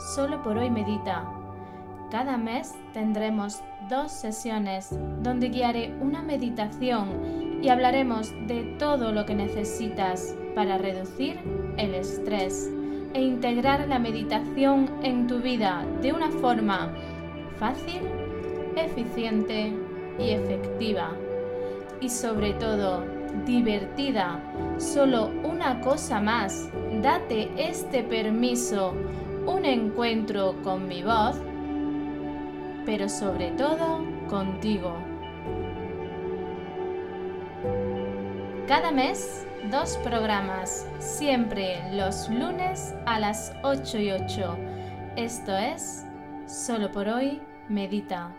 Solo por hoy Medita. Cada mes tendremos dos sesiones donde guiaré una meditación y hablaremos de todo lo que necesitas para reducir el estrés e integrar la meditación en tu vida de una forma fácil, eficiente y efectiva. Y sobre todo, divertida. Solo una cosa más. Date este permiso. Un encuentro con mi voz, pero sobre todo contigo. Cada mes, dos programas, siempre los lunes a las 8 y 8. Esto es, solo por hoy, medita.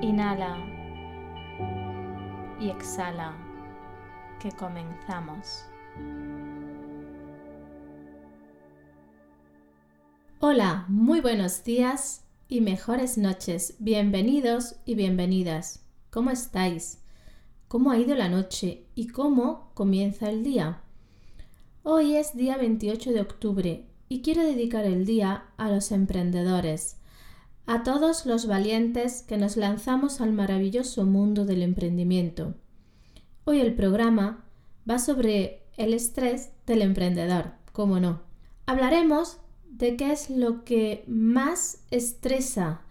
Inhala y exhala, que comenzamos. Hola, muy buenos días y mejores noches. Bienvenidos y bienvenidas. ¿Cómo estáis? ¿Cómo ha ido la noche y cómo comienza el día? Hoy es día 28 de octubre y quiero dedicar el día a los emprendedores, a todos los valientes que nos lanzamos al maravilloso mundo del emprendimiento. Hoy el programa va sobre el estrés del emprendedor, cómo no. Hablaremos de qué es lo que más estresa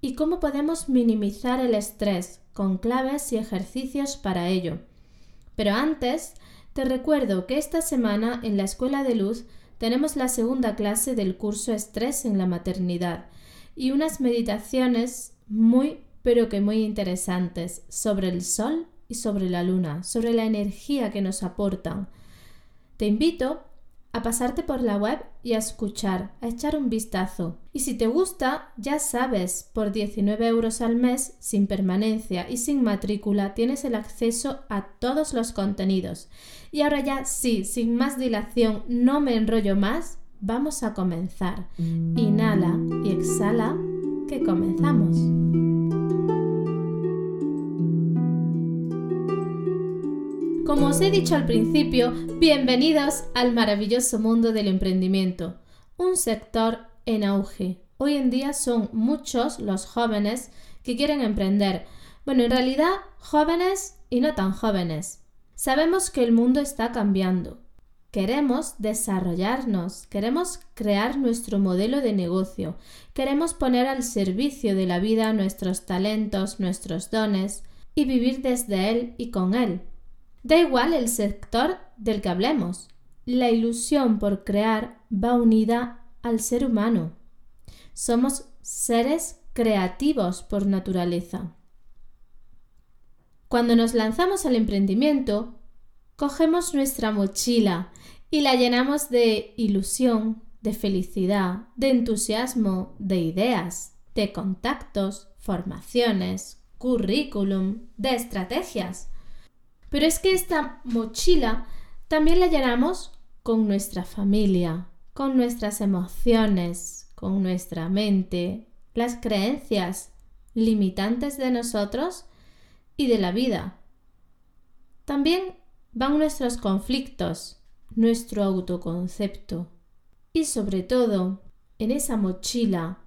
y cómo podemos minimizar el estrés con claves y ejercicios para ello. Pero antes, te recuerdo que esta semana en la Escuela de Luz tenemos la segunda clase del curso Estrés en la Maternidad y unas meditaciones muy, pero que muy interesantes sobre el sol y sobre la luna, sobre la energía que nos aportan. Te invito a pasarte por la web y a escuchar, a echar un vistazo. Y si te gusta, ya sabes, por 19 euros al mes, sin permanencia y sin matrícula, tienes el acceso a todos los contenidos. Y ahora ya sí, sin más dilación, no me enrollo más, Vamos a comenzar. Inhala y exhala, que comenzamos. Como os he dicho al principio, bienvenidos al maravilloso mundo del emprendimiento, un sector en auge. Hoy en día son muchos los jóvenes que quieren emprender. Bueno, en realidad jóvenes y no tan jóvenes. Sabemos que el mundo está cambiando, Queremos desarrollarnos, queremos crear nuestro modelo de negocio, queremos poner al servicio de la vida nuestros talentos, nuestros dones y vivir desde él y con él. Da igual el sector del que hablemos. La ilusión por crear va unida al ser humano. Somos seres creativos por naturaleza. Cuando nos lanzamos al emprendimiento, cogemos nuestra mochila y la llenamos de ilusión, de felicidad, de entusiasmo, de ideas, de contactos, formaciones, currículum, de estrategias. Pero es que esta mochila también la llenamos con nuestra familia, con nuestras emociones, con nuestra mente, las creencias limitantes de nosotros y de la vida. También van nuestros conflictos, nuestro autoconcepto. Y sobre todo en esa mochila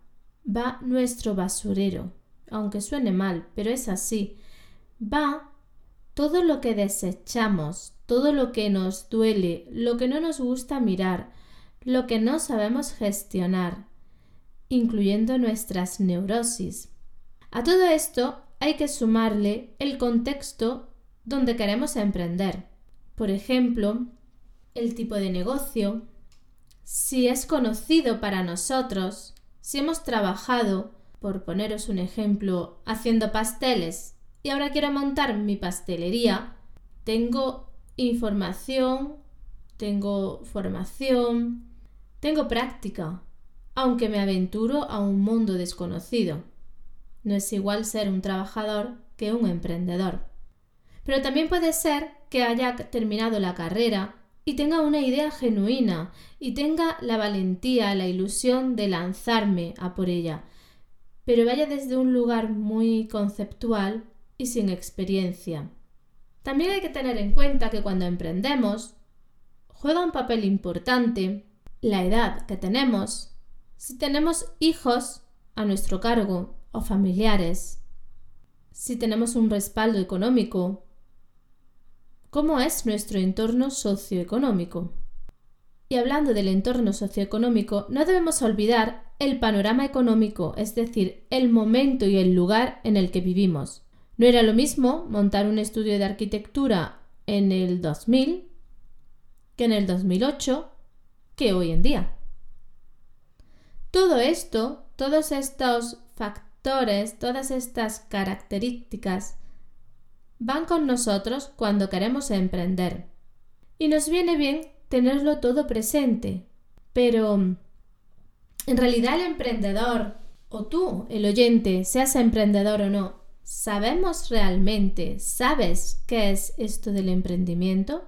va nuestro basurero, aunque suene mal, pero es así, va todo lo que desechamos, todo lo que nos duele, lo que no nos gusta mirar, lo que no sabemos gestionar, incluyendo nuestras neurosis. A todo esto hay que sumarle el contexto donde queremos emprender. Por ejemplo, el tipo de negocio, si es conocido para nosotros, si hemos trabajado, por poneros un ejemplo, haciendo pasteles y ahora quiero montar mi pastelería, tengo información, tengo formación, Tengo práctica, aunque me aventuro a un mundo desconocido. No es igual ser un trabajador que un emprendedor. Pero también puede ser que haya terminado la carrera y tenga una idea genuina y tenga la valentía, la ilusión de lanzarme a por ella, pero vaya desde un lugar muy conceptual y sin experiencia. También hay que tener en cuenta que cuando emprendemos juega un papel importante la edad que tenemos, si tenemos hijos a nuestro cargo o familiares, si tenemos un respaldo económico, cómo es nuestro entorno socioeconómico. Y hablando del entorno socioeconómico, no debemos olvidar el panorama económico, es decir, el momento y el lugar en el que vivimos. No era lo mismo montar un estudio de arquitectura en el 2000 que en el 2008 que hoy en día. Todo esto, todos estos factores, todas estas características van con nosotros cuando queremos emprender. Y nos viene bien tenerlo todo presente. Pero, en realidad el emprendedor, o tú, el oyente, seas emprendedor o no, ¿sabemos realmente, sabes qué es esto del emprendimiento?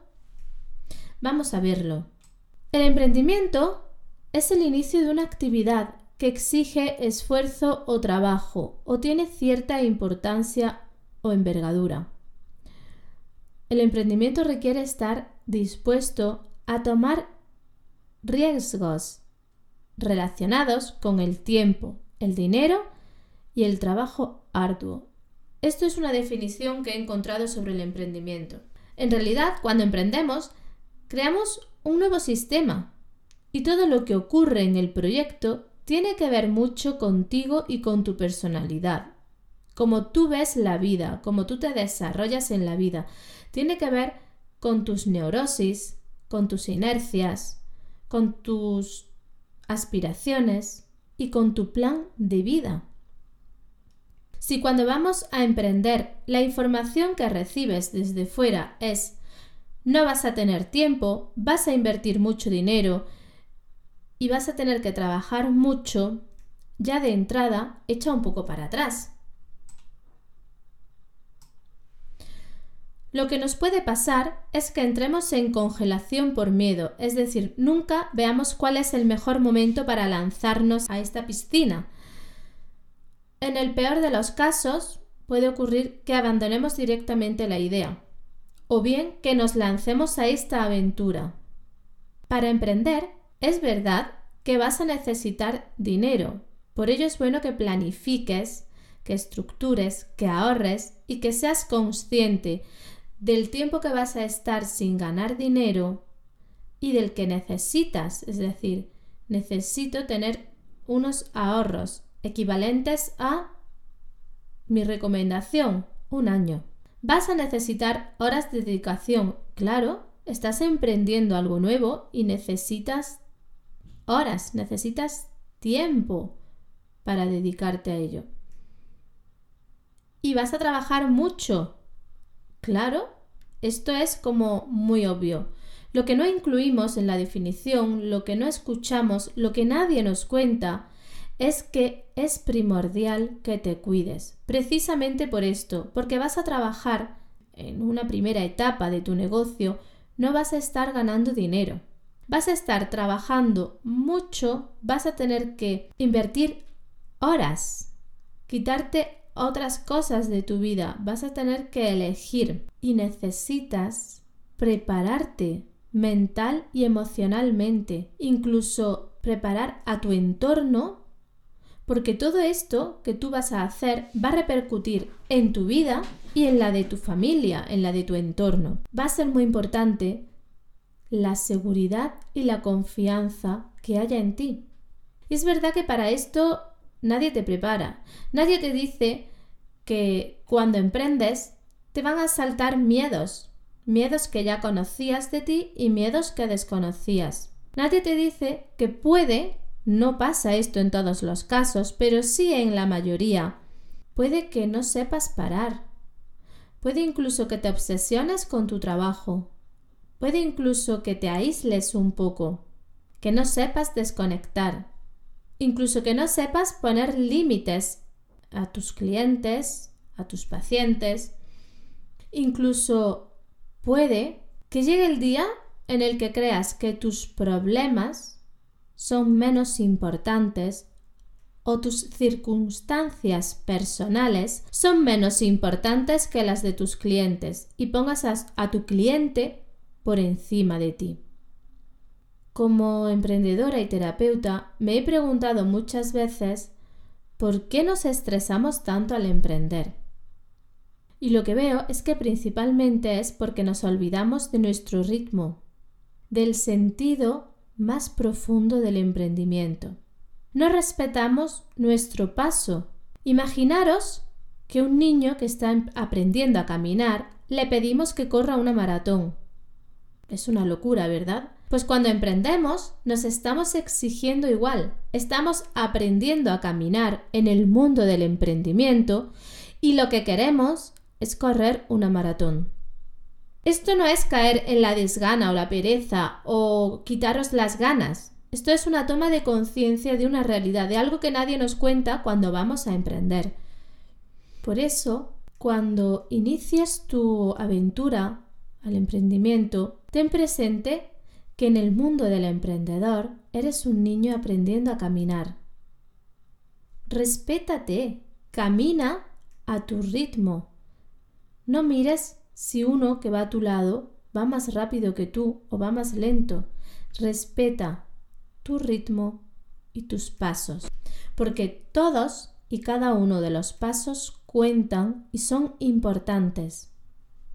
Vamos a verlo. El emprendimiento es el inicio de una actividad que exige esfuerzo o trabajo o tiene cierta importancia o envergadura. El emprendimiento requiere estar dispuesto a tomar riesgos relacionados con el tiempo, el dinero y el trabajo arduo. Esto es una definición que he encontrado sobre el emprendimiento. En realidad, cuando emprendemos, creamos un nuevo sistema y todo lo que ocurre en el proyecto tiene que ver mucho contigo y con tu personalidad, como tú ves la vida, como tú te desarrollas en la vida tiene que ver con tus neurosis, con tus inercias, con tus aspiraciones y con tu plan de vida. Si cuando vamos a emprender la información que recibes desde fuera es no vas a tener tiempo, vas a invertir mucho dinero y vas a tener que trabajar mucho, ya de entrada echa un poco para atrás. Lo que nos puede pasar es que entremos en congelación por miedo, es decir, nunca veamos cuál es el mejor momento para lanzarnos a esta piscina. En el peor de los casos, puede ocurrir que abandonemos directamente la idea, o bien que nos lancemos a esta aventura. Para emprender, es verdad que vas a necesitar dinero, por ello es bueno que planifiques, que estructures, que ahorres y que seas consciente del tiempo que vas a estar sin ganar dinero y del que necesitas, es decir, necesito tener unos ahorros equivalentes a mi recomendación, un año. Vas a necesitar horas de dedicación, claro, estás emprendiendo algo nuevo y necesitas horas, necesitas tiempo para dedicarte a ello. Y vas a trabajar mucho, Claro, esto es como muy obvio. Lo que no incluimos en la definición, lo que no escuchamos, lo que nadie nos cuenta, es que es primordial que te cuides. Precisamente por esto, porque vas a trabajar en una primera etapa de tu negocio, no vas a estar ganando dinero. Vas a estar trabajando mucho, vas a tener que invertir horas, quitarte otras cosas de tu vida, vas a tener que elegir y necesitas prepararte mental y emocionalmente, incluso preparar a tu entorno, porque todo esto que tú vas a hacer va a repercutir en tu vida y en la de tu familia, en la de tu entorno. Va a ser muy importante la seguridad y la confianza que haya en ti. Y es verdad que para esto Nadie te prepara. Nadie te dice que cuando emprendes te van a saltar miedos. Miedos que ya conocías de ti y miedos que desconocías. Nadie te dice que puede, no pasa esto en todos los casos, pero sí en la mayoría. Puede que no sepas parar. Puede incluso que te obsesiones con tu trabajo. Puede incluso que te aísles un poco que no sepas desconectar, incluso que no sepas poner límites a tus clientes, a tus pacientes. Incluso puede que llegue el día en el que creas que tus problemas son menos importantes o tus circunstancias personales son menos importantes que las de tus clientes y pongas a, tu cliente por encima de ti. Como emprendedora y terapeuta me he preguntado muchas veces por qué nos estresamos tanto al emprender. Y lo que veo es que principalmente es porque nos olvidamos de nuestro ritmo, del sentido más profundo del emprendimiento no respetamos nuestro paso. Imaginaros que un niño que está em, aprendiendo a caminar le pedimos que corra una maratón. Es una locura, ¿verdad? Pues cuando emprendemos nos estamos exigiendo igual, estamos aprendiendo a caminar en el mundo del emprendimiento y lo que queremos es correr una maratón. Esto no es caer en la desgana o la pereza o quitaros las ganas. Esto es una toma de conciencia de una realidad, de algo que nadie nos cuenta cuando vamos a emprender. Por eso, cuando inicies tu aventura al emprendimiento, ten presente que en el mundo del emprendedor eres un niño aprendiendo a caminar. Respétate, camina a tu ritmo. No mires si uno que va a tu lado va más rápido que tú o va más lento. Respeta, tu ritmo y tus pasos, porque todos y cada uno de los pasos cuentan y son importantes.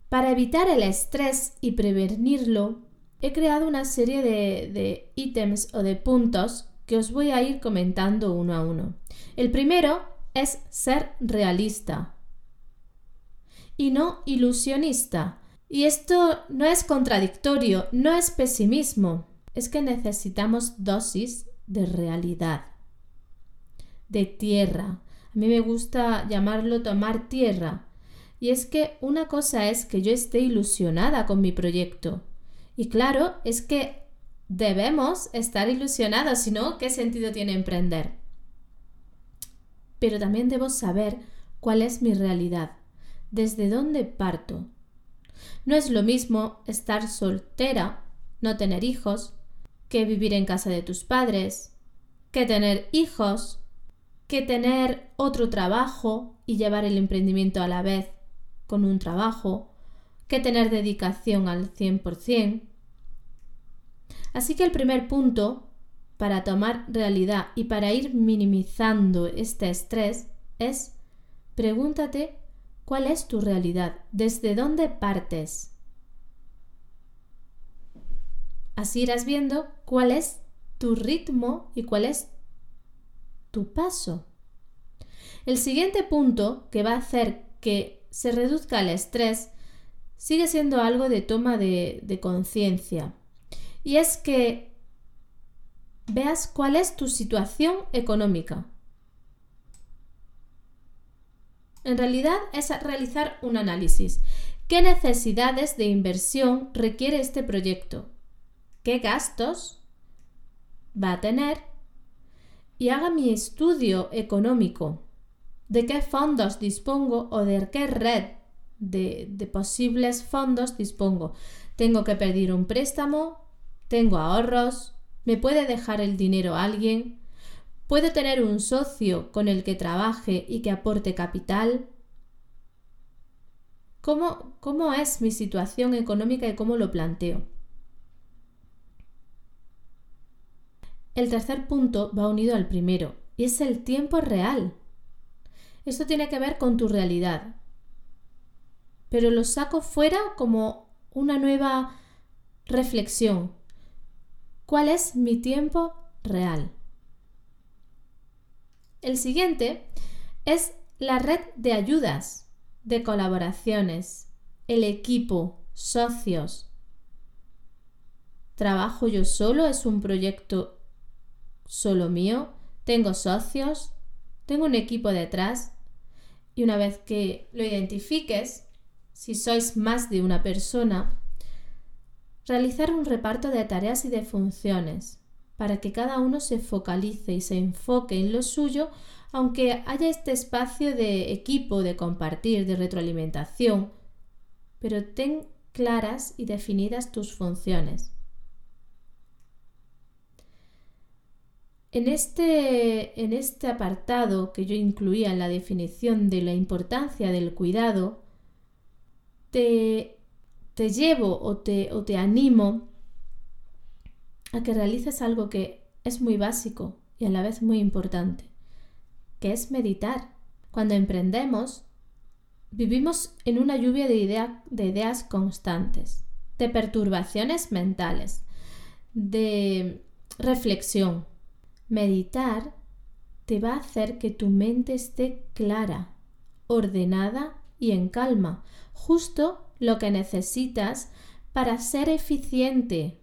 Para evitar el estrés y prevenirlo, he creado una serie de, de ítems o de puntos que os voy a ir comentando uno a uno. El primero es ser realista y no ilusionista. Y esto no es contradictorio, no es pesimismo es que necesitamos dosis de realidad, de tierra. A mí me gusta llamarlo tomar tierra. Y es que una cosa es que yo esté ilusionada con mi proyecto. Y claro, es que debemos estar ilusionados, si no, ¿qué sentido tiene emprender? Pero también debo saber cuál es mi realidad, desde dónde parto. No es lo mismo estar soltera, no tener hijos, que vivir en casa de tus padres, que tener hijos, que tener otro trabajo y llevar el emprendimiento a la vez con un trabajo, que tener dedicación al 100%. Así que el primer punto para tomar realidad y para ir minimizando este estrés es pregúntate cuál es tu realidad, desde dónde partes. Así irás viendo cuál es tu ritmo y cuál es tu paso. El siguiente punto que va a hacer que se reduzca el estrés sigue siendo algo de toma de, de conciencia. Y es que veas cuál es tu situación económica. En realidad es realizar un análisis. ¿Qué necesidades de inversión requiere este proyecto? qué gastos va a tener y haga mi estudio económico de qué fondos dispongo o de qué red de, posibles fondos dispongo. Tengo que pedir un préstamo, tengo ahorros, me puede dejar el dinero alguien, puedo tener un socio con el que trabaje y que aporte capital. ¿Cómo, cómo es mi situación económica y cómo lo planteo? El tercer punto va unido al primero y es el tiempo real. Esto tiene que ver con tu realidad. Pero lo saco fuera como una nueva reflexión. ¿Cuál es mi tiempo real? El siguiente es la red de ayudas, de colaboraciones, el equipo, socios. ¿Trabajo yo solo? ¿Es un proyecto solo mío, tengo socios, tengo un equipo detrás y una vez que lo identifiques, si sois más de una persona, realizar un reparto de tareas y de funciones. Para que cada uno se focalice y se enfoque en lo suyo, aunque haya este espacio de equipo, de compartir, de retroalimentación. Pero ten claras y definidas tus funciones. En este, en este apartado que yo incluía en la definición de la importancia del cuidado, te, te llevo o te, o te animo a que realices algo que es muy básico y a la vez muy importante, que es meditar. Cuando emprendemos, vivimos en una lluvia de, de ideas constantes, de perturbaciones mentales, de reflexión, Meditar te va a hacer que tu mente esté clara, ordenada y en calma, justo lo que necesitas para ser eficiente.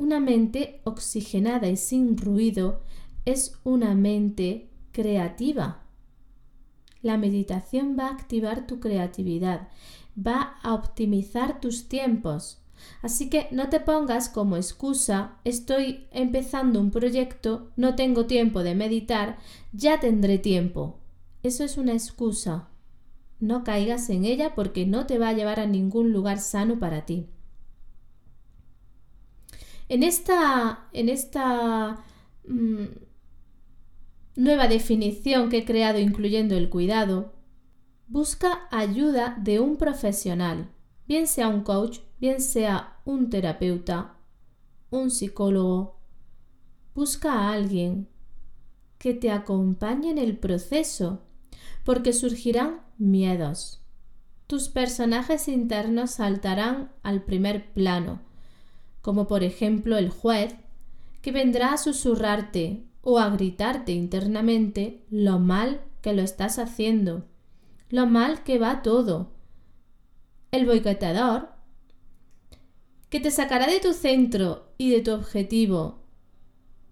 Una mente oxigenada y sin ruido es una mente creativa. La meditación va a activar tu creatividad, va a optimizar tus tiempos, Así que no te pongas como excusa estoy empezando un proyecto, no tengo tiempo de meditar, ya tendré tiempo. Eso es una excusa. No caigas en ella porque no te va a llevar a ningún lugar sano para ti. En esta, en esta mm, nueva definición que he creado incluyendo el cuidado, busca ayuda de un profesional, bien sea un coach bien sea un terapeuta, un psicólogo, busca a alguien que te acompañe en el proceso, porque surgirán miedos. Tus personajes internos saltarán al primer plano, como por ejemplo el juez, que vendrá a susurrarte o a gritarte internamente lo mal que lo estás haciendo, lo mal que va todo. El boicoteador que te sacará de tu centro y de tu objetivo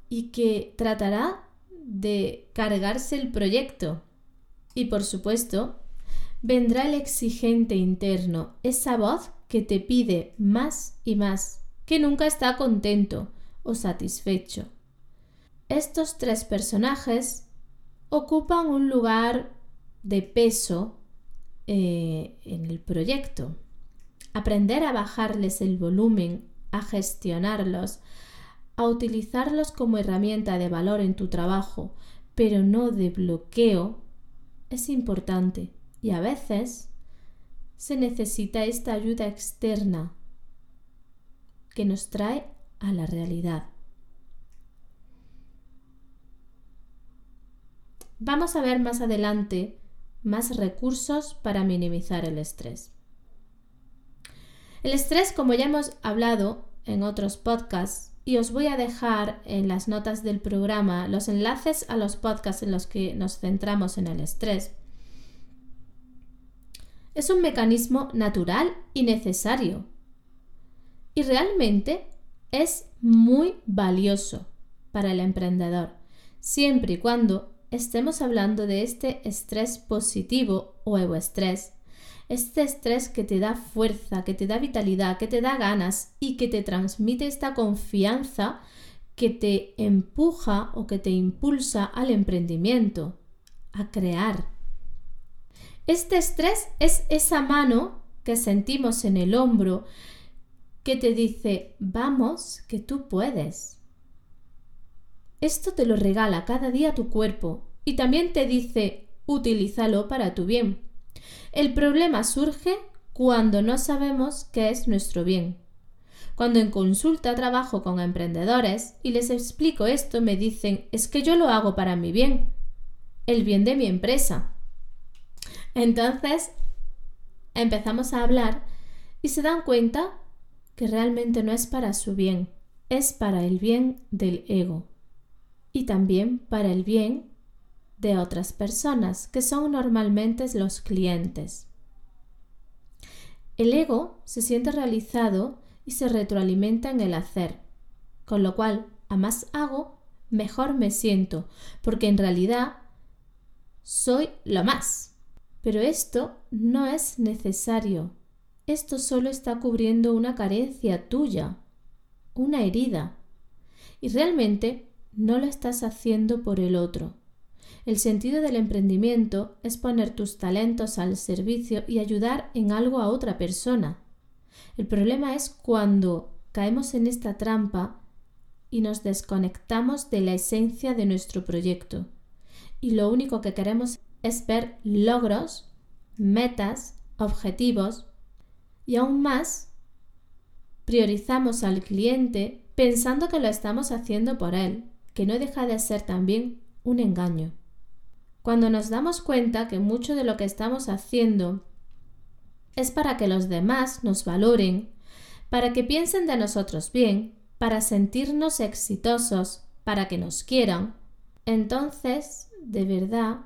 y que tratará de cargarse el proyecto. Y por supuesto, vendrá el exigente interno, esa voz que te pide más y más, que nunca está contento o satisfecho. Estos tres personajes ocupan un lugar de peso eh, en el proyecto aprender a bajarles el volumen, a gestionarlos, a utilizarlos como herramienta de valor en tu trabajo, pero no de bloqueo, es importante y a veces se necesita esta ayuda externa que nos trae a la realidad. Vamos a ver más adelante más recursos para minimizar el estrés. El estrés, como ya hemos hablado en otros podcasts, y os voy a dejar en las notas del programa los enlaces a los podcasts en los que nos centramos en el estrés. Es un mecanismo natural y necesario. Y realmente es muy valioso para el emprendedor, siempre y cuando estemos hablando de este estrés positivo o estrés este estrés que te da fuerza, que te da vitalidad, que te da ganas y que te transmite esta confianza que te empuja o que te impulsa al emprendimiento, a crear. Este estrés es esa mano que sentimos en el hombro que te dice, vamos, que tú puedes. Esto te lo regala cada día tu cuerpo y también te dice, utilízalo para tu bien. El problema surge cuando no sabemos qué es nuestro bien. Cuando en consulta trabajo con emprendedores y les explico esto, me dicen, es que yo lo hago para mi bien, el bien de mi empresa. Entonces, empezamos a hablar y se dan cuenta que realmente no es para su bien, es para el bien del ego y también para el bien de otras personas, que son normalmente los clientes. El ego se siente realizado y se retroalimenta en el hacer, con lo cual, a más hago, mejor me siento, porque en realidad soy lo más. Pero esto no es necesario. Esto solo está cubriendo una carencia tuya. una herida. Y realmente no lo estás haciendo por el otro. El sentido del emprendimiento es poner tus talentos al servicio y ayudar en algo a otra persona. El problema es cuando caemos en esta trampa y nos desconectamos de la esencia de nuestro proyecto. Y lo único que queremos es ver logros, metas, objetivos y aún más priorizamos al cliente pensando que lo estamos haciendo por él, que no deja de ser también un engaño. Cuando nos damos cuenta que mucho de lo que estamos haciendo es para que los demás nos valoren, para que piensen de nosotros bien, para sentirnos exitosos, para que nos quieran, entonces, de verdad,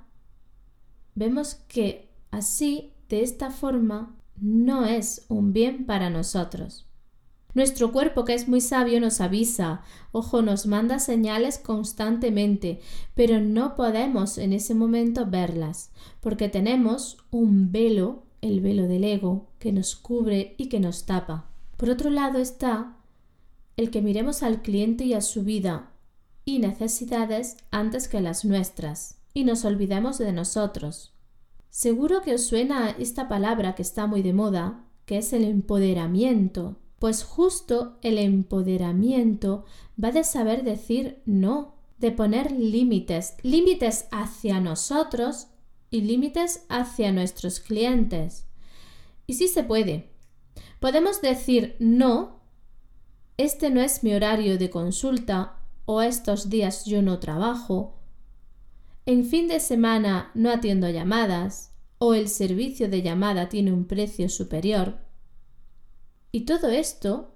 vemos que así, de esta forma, no es un bien para nosotros. Nuestro cuerpo, que es muy sabio, nos avisa, ojo, nos manda señales constantemente, pero no podemos en ese momento verlas, porque tenemos un velo, el velo del ego, que nos cubre y que nos tapa. Por otro lado está el que miremos al cliente y a su vida y necesidades antes que las nuestras, y nos olvidemos de nosotros. Seguro que os suena esta palabra que está muy de moda, que es el empoderamiento, pues justo el empoderamiento va de saber decir no, de poner límites, límites hacia nosotros y límites hacia nuestros clientes. Y sí se puede. Podemos decir no, este no es mi horario de consulta o estos días yo no trabajo, en fin de semana no atiendo llamadas o el servicio de llamada tiene un precio superior. Y todo esto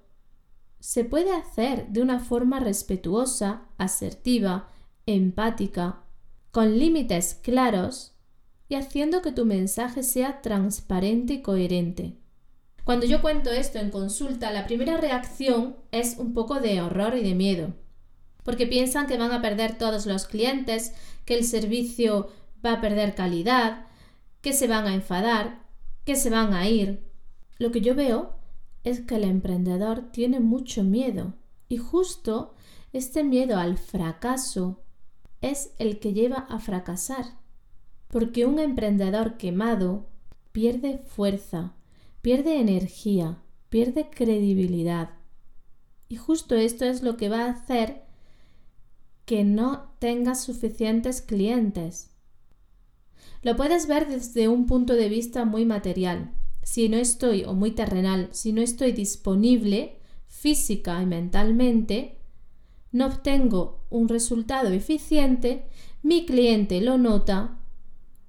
se puede hacer de una forma respetuosa, asertiva, empática, con límites claros y haciendo que tu mensaje sea transparente y coherente. Cuando yo cuento esto en consulta, la primera reacción es un poco de horror y de miedo, porque piensan que van a perder todos los clientes, que el servicio va a perder calidad, que se van a enfadar, que se van a ir. Lo que yo veo es que el emprendedor tiene mucho miedo y justo este miedo al fracaso es el que lleva a fracasar. Porque un emprendedor quemado pierde fuerza, pierde energía, pierde credibilidad. Y justo esto es lo que va a hacer que no tengas suficientes clientes. Lo puedes ver desde un punto de vista muy material si no estoy, o muy terrenal, si no estoy disponible física y mentalmente, no obtengo un resultado eficiente, mi cliente lo nota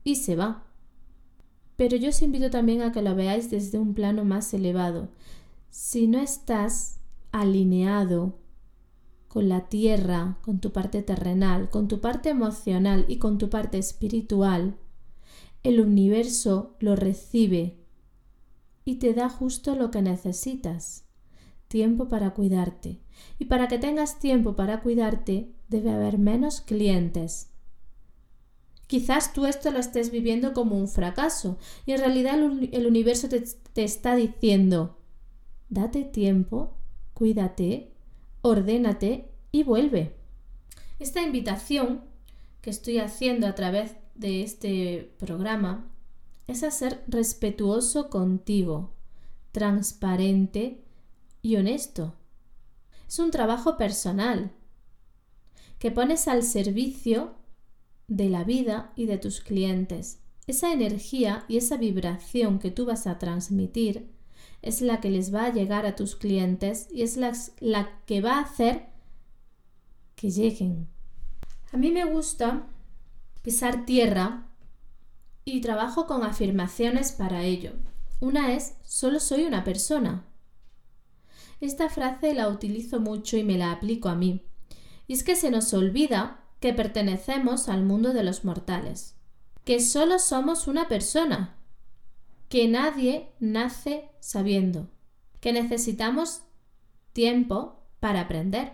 y se va. Pero yo os invito también a que lo veáis desde un plano más elevado. Si no estás alineado con la tierra, con tu parte terrenal, con tu parte emocional y con tu parte espiritual, el universo lo recibe y te da justo lo que necesitas, tiempo para cuidarte. Y para que tengas tiempo para cuidarte, debe haber menos clientes. Quizás tú esto lo estés viviendo como un fracaso y en realidad el, universo te, está diciendo, date tiempo, cuídate, ordénate y vuelve. Esta invitación que estoy haciendo a través de este programa es a ser respetuoso contigo, transparente y honesto. Es un trabajo personal que pones al servicio de la vida y de tus clientes. Esa energía y esa vibración que tú vas a transmitir es la que les va a llegar a tus clientes y es la, la que va a hacer que lleguen. A mí me gusta pisar tierra y trabajo con afirmaciones para ello. Una es, solo soy una persona. Esta frase la utilizo mucho y me la aplico a mí. Y es que se nos olvida que pertenecemos al mundo de los mortales, que solo somos una persona, que nadie nace sabiendo, que necesitamos tiempo para aprender.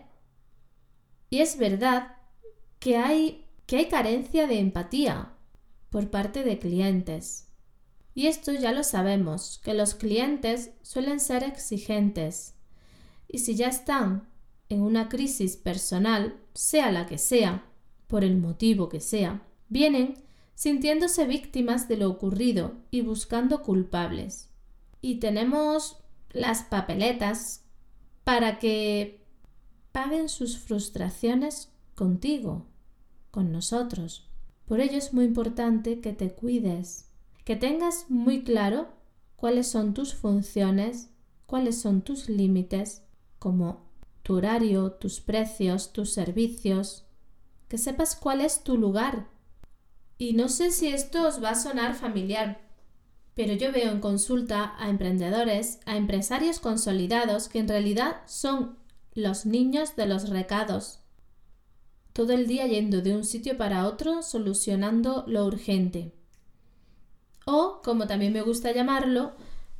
Y es verdad que hay, que hay carencia de empatía, por parte de clientes. Y esto ya lo sabemos, que los clientes suelen ser exigentes. Y si ya están en una crisis personal, sea la que sea, por el motivo que sea, vienen sintiéndose víctimas de lo ocurrido y buscando culpables. Y tenemos las papeletas para que paguen sus frustraciones contigo, con nosotros. Por ello es muy importante que te cuides, que tengas muy claro cuáles son tus funciones, cuáles son tus límites, como tu horario, tus precios, tus servicios, que sepas cuál es tu lugar. Y no sé si esto os va a sonar familiar, pero yo veo en consulta a emprendedores, a empresarios consolidados que en realidad son los niños de los recados. Todo el día yendo de un sitio para otro solucionando lo urgente. O, como también me gusta llamarlo,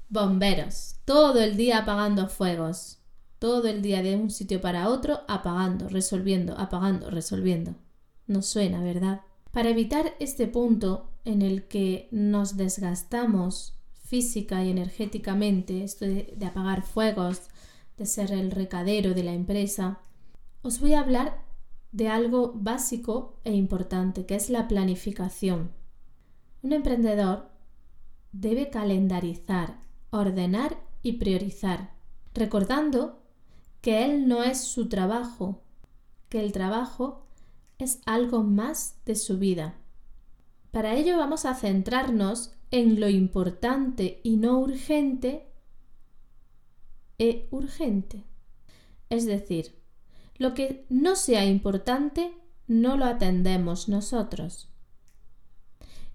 bomberos. Todo el día apagando fuegos. Todo el día de un sitio para otro apagando, resolviendo, apagando, resolviendo. No suena, ¿verdad? Para evitar este punto en el que nos desgastamos física y energéticamente, esto de, de apagar fuegos, de ser el recadero de la empresa, os voy a hablar de algo básico e importante, que es la planificación. Un emprendedor debe calendarizar, ordenar y priorizar, recordando que él no es su trabajo, que el trabajo es algo más de su vida. Para ello vamos a centrarnos en lo importante y no urgente e urgente. Es decir, lo que no sea importante no lo atendemos nosotros.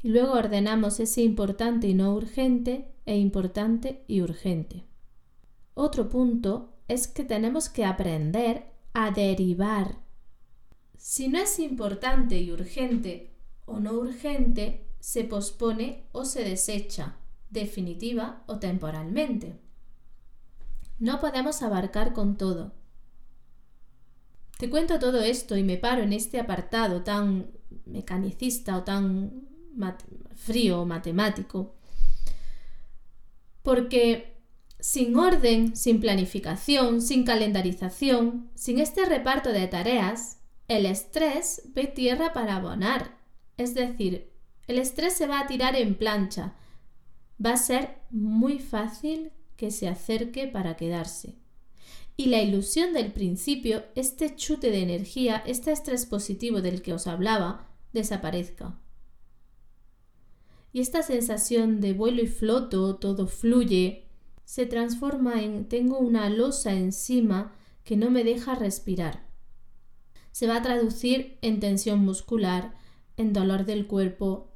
Y luego ordenamos ese importante y no urgente e importante y urgente. Otro punto es que tenemos que aprender a derivar. Si no es importante y urgente o no urgente, se pospone o se desecha, definitiva o temporalmente. No podemos abarcar con todo. Te cuento todo esto y me paro en este apartado tan mecanicista o tan frío o matemático, porque sin orden, sin planificación, sin calendarización, sin este reparto de tareas, el estrés ve tierra para abonar. Es decir, el estrés se va a tirar en plancha. Va a ser muy fácil que se acerque para quedarse. Y la ilusión del principio, este chute de energía, este estrés positivo del que os hablaba, desaparezca. Y esta sensación de vuelo y floto, todo fluye, se transforma en tengo una losa encima que no me deja respirar. Se va a traducir en tensión muscular, en dolor del cuerpo,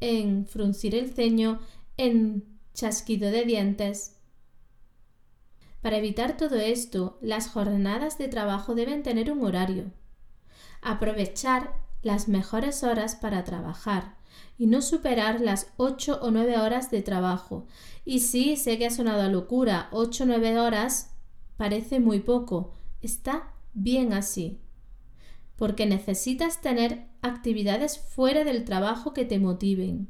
en fruncir el ceño, en chasquido de dientes, para evitar todo esto, las jornadas de trabajo deben tener un horario. Aprovechar las mejores horas para trabajar y no superar las 8 o 9 horas de trabajo. Y sí, sé que ha sonado a locura, 8 o 9 horas parece muy poco. Está bien así. Porque necesitas tener actividades fuera del trabajo que te motiven.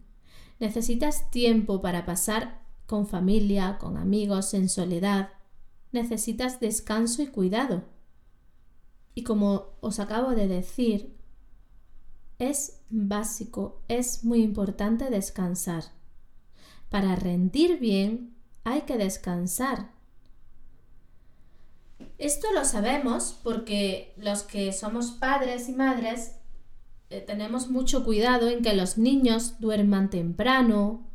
Necesitas tiempo para pasar con familia, con amigos, en soledad necesitas descanso y cuidado. Y como os acabo de decir, es básico, es muy importante descansar. Para rendir bien hay que descansar. Esto lo sabemos porque los que somos padres y madres eh, tenemos mucho cuidado en que los niños duerman temprano,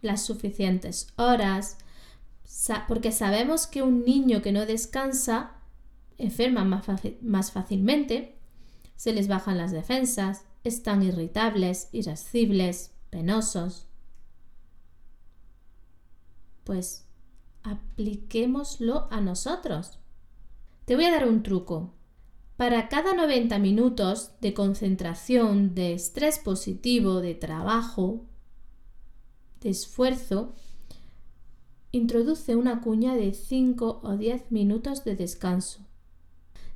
las suficientes horas, porque sabemos que un niño que no descansa enferma más, fácilmente, se les bajan las defensas, están irritables, irascibles, penosos. Pues apliquémoslo a nosotros. Te voy a dar un truco. Para cada 90 minutos de concentración, de estrés positivo, de trabajo, de esfuerzo, introduce una cuña de 5 o 10 minutos de descanso.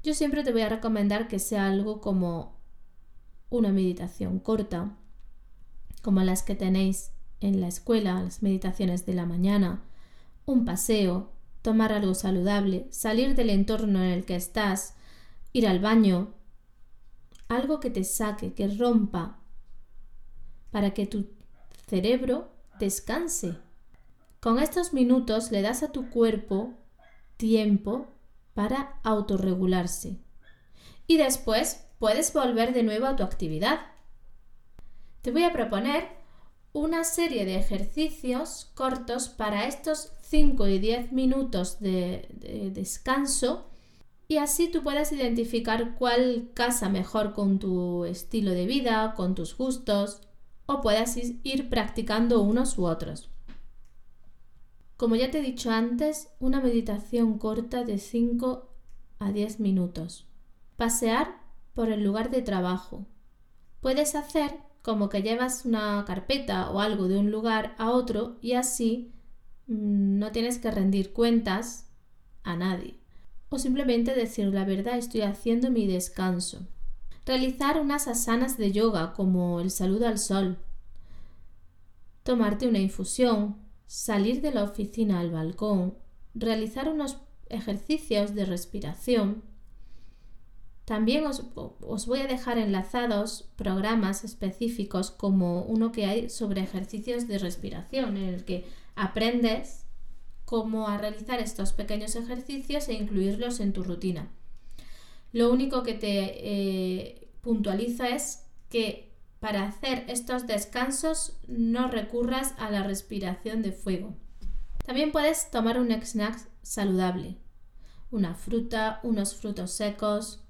Yo siempre te voy a recomendar que sea algo como una meditación corta, como las que tenéis en la escuela, las meditaciones de la mañana, un paseo, tomar algo saludable, salir del entorno en el que estás, ir al baño, algo que te saque, que rompa, para que tu cerebro descanse. Con estos minutos le das a tu cuerpo tiempo para autorregularse. Y después puedes volver de nuevo a tu actividad. Te voy a proponer una serie de ejercicios cortos para estos 5 y 10 minutos de, descanso y así tú puedes identificar cuál casa mejor con tu estilo de vida, con tus gustos o puedes ir practicando unos u otros. Como ya te he dicho antes, una meditación corta de 5 a 10 minutos. Pasear por el lugar de trabajo. Puedes hacer como que llevas una carpeta o algo de un lugar a otro y así mm, no tienes que rendir cuentas a nadie. O simplemente decir la verdad, estoy haciendo mi descanso. Realizar unas asanas de yoga como el saludo al sol. Tomarte una infusión, salir de la oficina al balcón, realizar unos ejercicios de respiración. También os, voy a dejar enlazados programas específicos como uno que hay sobre ejercicios de respiración, en el que aprendes cómo a realizar estos pequeños ejercicios e incluirlos en tu rutina. Lo único que te eh, puntualiza es que para hacer estos descansos no recurras a la respiración de fuego. También puedes tomar un snack saludable, una fruta, unos frutos secos.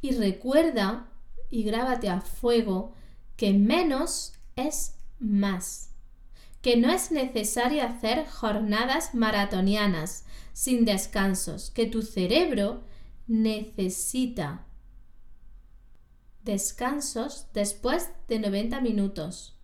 Y recuerda y grábate a fuego que menos es más. Que no es necesario hacer jornadas maratonianas sin descansos, que tu cerebro necesita descansos después de 90 minutos.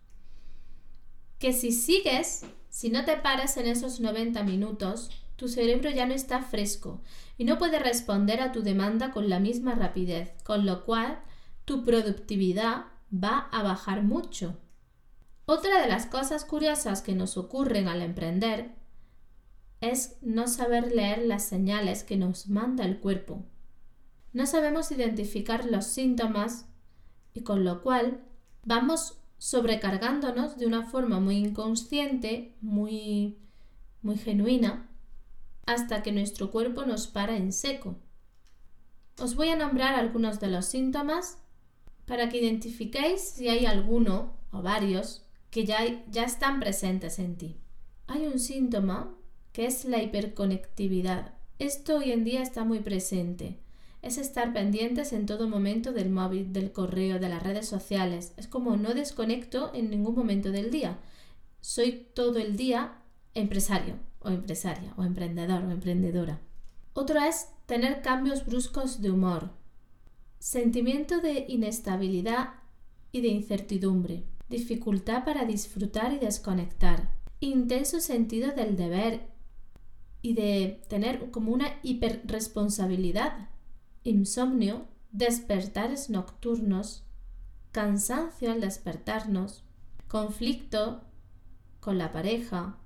Que si sigues, si no te paras en esos 90 minutos, tu cerebro ya no está fresco y no puede responder a tu demanda con la misma rapidez, con lo cual tu productividad va a bajar mucho. Otra de las cosas curiosas que nos ocurren al emprender es no saber leer las señales que nos manda el cuerpo. No sabemos identificar los síntomas y con lo cual vamos sobrecargándonos de una forma muy inconsciente, muy, muy genuina, hasta que nuestro cuerpo nos para en seco. Os voy a nombrar algunos de los síntomas para que identifiquéis si hay alguno o varios que ya, ya están presentes en ti. Hay un síntoma que es la hiperconectividad. Esto hoy en día está muy presente es estar pendientes en todo momento del móvil, del correo, de las redes sociales. Es como no desconecto en ningún momento del día. Soy todo el día empresario o empresaria o emprendedor o emprendedora. Otro es tener cambios bruscos de humor, sentimiento de inestabilidad y de incertidumbre, dificultad para disfrutar y desconectar, intenso sentido del deber y de tener como una hiperresponsabilidad insomnio, despertares nocturnos, cansancio al despertarnos, conflicto con la pareja,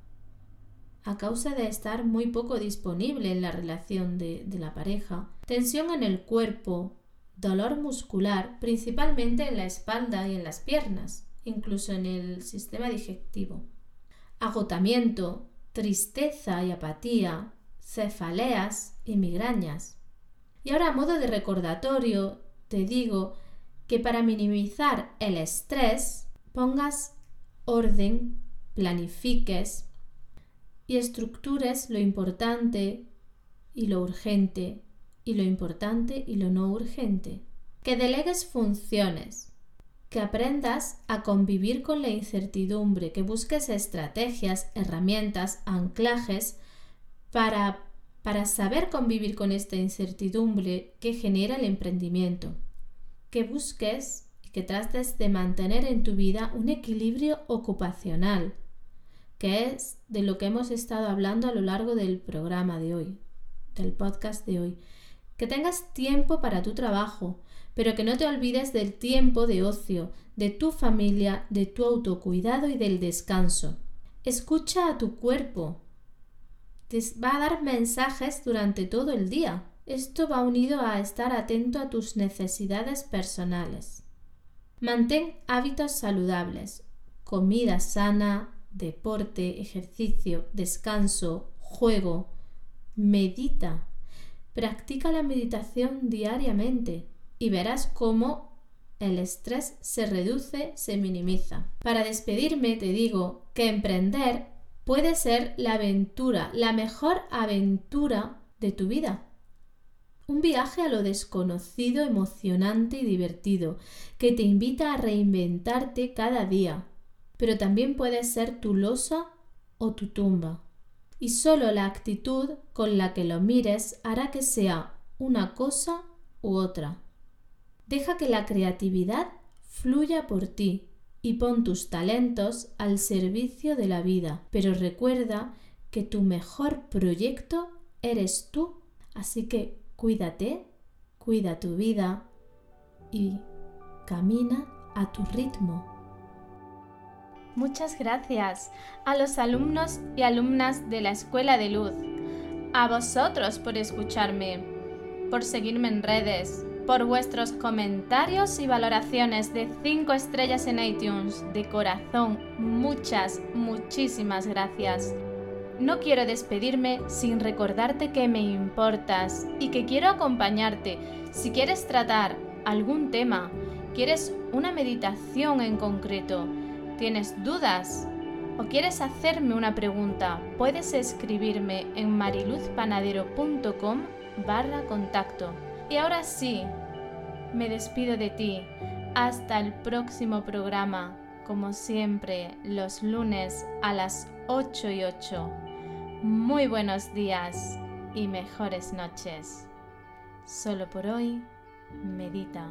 a causa de estar muy poco disponible en la relación de, la pareja, tensión en el cuerpo, dolor muscular, principalmente en la espalda y en las piernas, incluso en el sistema digestivo, agotamiento, tristeza y apatía, cefaleas y migrañas. Y ahora a modo de recordatorio te digo que para minimizar el estrés pongas orden, planifiques y estructures lo importante y lo urgente y lo importante y lo no urgente. Que delegues funciones, que aprendas a convivir con la incertidumbre, que busques estrategias, herramientas, anclajes para para saber convivir con esta incertidumbre que genera el emprendimiento. Que busques y que trates de mantener en tu vida un equilibrio ocupacional, que es de lo que hemos estado hablando a lo largo del programa de hoy, del podcast de hoy. Que tengas tiempo para tu trabajo, pero que no te olvides del tiempo de ocio, de tu familia, de tu autocuidado y del descanso. Escucha a tu cuerpo, va a dar mensajes durante todo el día. Esto va unido a estar atento a tus necesidades personales. Mantén hábitos saludables, comida sana, deporte, ejercicio, descanso, juego. Medita. Practica la meditación diariamente y verás cómo el estrés se reduce, se minimiza. Para despedirme te digo que emprender puede ser la aventura, la mejor aventura de tu vida. Un viaje a lo desconocido, emocionante y divertido, que te invita a reinventarte cada día, pero también puede ser tu losa o tu tumba. Y solo la actitud con la que lo mires hará que sea una cosa u otra. Deja que la creatividad fluya por ti y pon tus talentos al servicio de la vida, pero recuerda que tu mejor proyecto eres tú. Así que cuídate, cuida tu vida y camina a tu ritmo. Muchas gracias a los alumnos y alumnas de la Escuela de Luz, a vosotros por escucharme, por seguirme en redes, por vuestros comentarios y valoraciones de 5 estrellas en iTunes. De corazón, muchas, muchísimas gracias. No quiero despedirme sin recordarte que me importas y que quiero acompañarte. Si quieres tratar algún tema, quieres una meditación en concreto, tienes dudas o quieres hacerme una pregunta, puedes escribirme en mariluzpanadero.com barra contacto. Y ahora sí, me despido de ti. Hasta el próximo programa, como siempre, los lunes a las 8 y 8. Muy buenos días y mejores noches. Solo por hoy, medita.